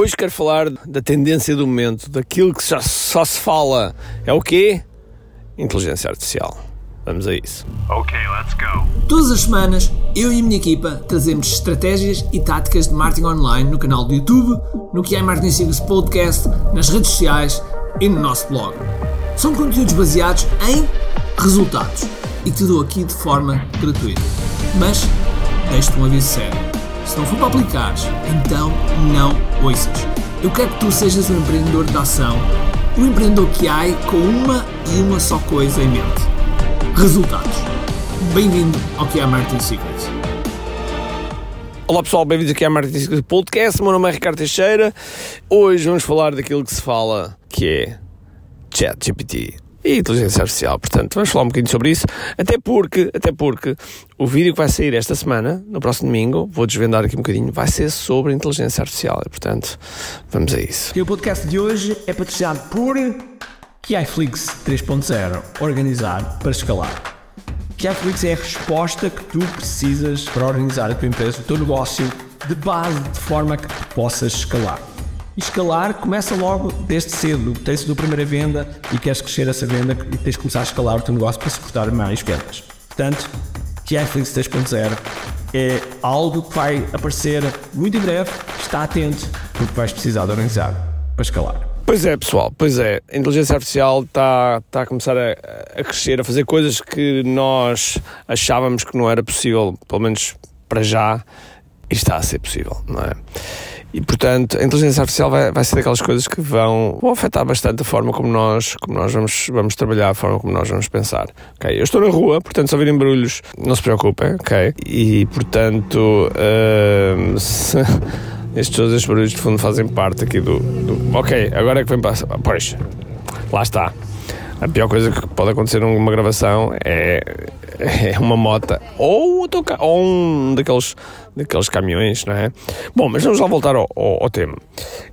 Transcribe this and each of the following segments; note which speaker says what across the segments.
Speaker 1: Hoje quero falar da tendência do momento, daquilo que já só se fala. É o quê? Inteligência artificial. Vamos a isso.
Speaker 2: Ok, let's go.
Speaker 3: Todas as semanas, eu e a minha equipa trazemos estratégias e táticas de marketing online no canal do YouTube, no que é Marketing Secrets Podcast, nas redes sociais e no nosso blog. São conteúdos baseados em resultados e te dou aqui de forma gratuita. Mas deixo-te um aviso sério. Se não for para aplicares, então não ouças. Eu quero que tu sejas um empreendedor de ação, um empreendedor que há com uma e uma só coisa em mente: resultados. Bem-vindo ao que é Marketing Secrets.
Speaker 1: Olá pessoal, bem-vindos aqui à Marketing Secrets Podcast. Meu nome é Ricardo Teixeira. Hoje vamos falar daquilo que se fala que é ChatGPT e inteligência artificial. Portanto, vamos falar um bocadinho sobre isso, até porque, até porque o vídeo que vai sair esta semana, no próximo domingo, vou desvendar aqui um bocadinho, vai ser sobre inteligência artificial. E, portanto, vamos a isso.
Speaker 3: E o podcast de hoje é patrocinado por KiFlix 3.0 Organizar para escalar. KiFlix é a resposta que tu precisas para organizar a tua empresa, o teu negócio de base, de forma que possas escalar. Escalar começa logo desde cedo. Tens a primeira venda e queres crescer essa venda e tens de começar a escalar o teu negócio para suportar mais vendas. Portanto, KiFlix 3.0 é algo que vai aparecer muito em breve. Está atento, porque vais precisar de organizar para escalar.
Speaker 1: Pois é, pessoal, pois é. A inteligência artificial está, está a começar a, a crescer, a fazer coisas que nós achávamos que não era possível, pelo menos para já, e está a ser possível, não é? E, portanto, a inteligência artificial vai, vai ser daquelas coisas que vão, vão afetar bastante a forma como nós, como nós vamos, vamos trabalhar, a forma como nós vamos pensar. Okay? Eu estou na rua, portanto, se ouvirem barulhos, não se preocupem, ok? E, portanto, uh, se, estes todos estes barulhos de fundo fazem parte aqui do, do... Ok, agora é que vem para... Pois, lá está. A pior coisa que pode acontecer numa gravação é, é uma moto ou, ou um daqueles, daqueles caminhões, não é? Bom, mas vamos lá voltar ao, ao, ao, tema.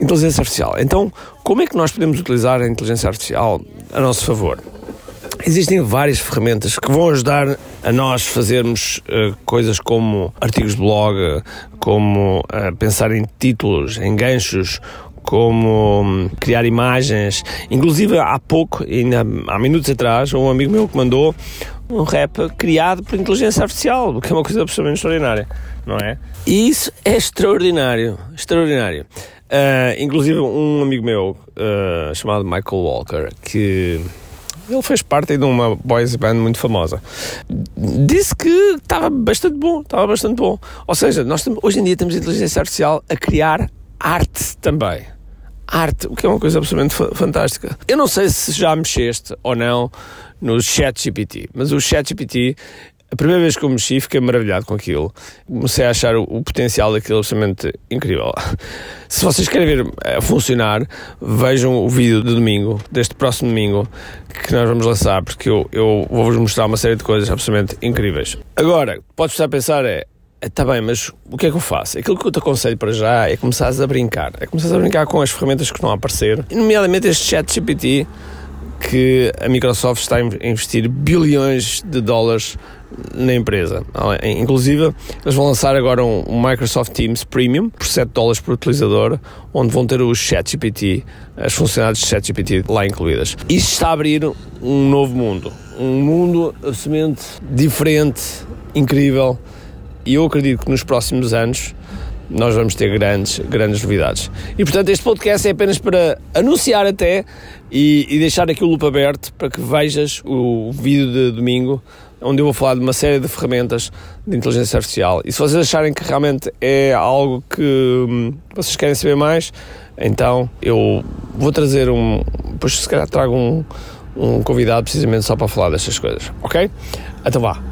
Speaker 1: Inteligência artificial. Então, como é que nós podemos utilizar a inteligência artificial a nosso favor? Existem várias ferramentas que vão ajudar a nós fazermos uh, coisas como artigos de blog, como uh, pensar em títulos, em ganchos, como hum, criar imagens. Inclusive, há pouco, ainda há minutos atrás, um amigo meu que mandou um rap criado por inteligência artificial, o que é uma coisa absolutamente extraordinária, não é? E isso é extraordinário, extraordinário. Uh, inclusive, um amigo meu uh, chamado Michael Walker, que ele fez parte de uma boys band muito famosa. Disse que estava bastante bom, estava bastante bom. Ou seja, nós hoje em dia temos inteligência artificial a criar arte também. Arte, o que é uma coisa absolutamente fantástica. Eu não sei se já mexeste ou não no ChatGPT, mas o ChatGPT, a primeira vez que eu mexi, fiquei maravilhado com aquilo. Comecei a achar o, o potencial daquilo absolutamente incrível. Se vocês querem ver a funcionar, vejam o vídeo de domingo, deste próximo domingo, que nós vamos lançar, porque eu, eu vou-vos mostrar uma série de coisas absolutamente incríveis. Agora, podes estar a pensar é, Está bem, mas o que é que eu faço? Aquilo que eu te aconselho para já é começares a brincar. É começares a brincar com as ferramentas que estão a aparecer, nomeadamente este chat GPT que a Microsoft está a investir bilhões de dólares na empresa. Inclusive, eles vão lançar agora um, Microsoft Teams Premium por 7 dólares por utilizador, onde vão ter o ChatGPT, as funcionalidades de ChatGPT lá incluídas. Isto está a abrir um novo mundo. Um mundo absolutamente diferente, incrível e eu acredito que nos próximos anos nós vamos ter grandes, grandes novidades. E portanto, este podcast é apenas para anunciar até e, e deixar aqui o loop aberto para que vejas o vídeo de domingo, onde eu vou falar de uma série de ferramentas de inteligência artificial. E se vocês acharem que realmente é algo que hum, vocês querem saber mais, então eu vou trazer um. Depois, se calhar, trago um, um convidado precisamente só para falar destas coisas, ok? Então vá.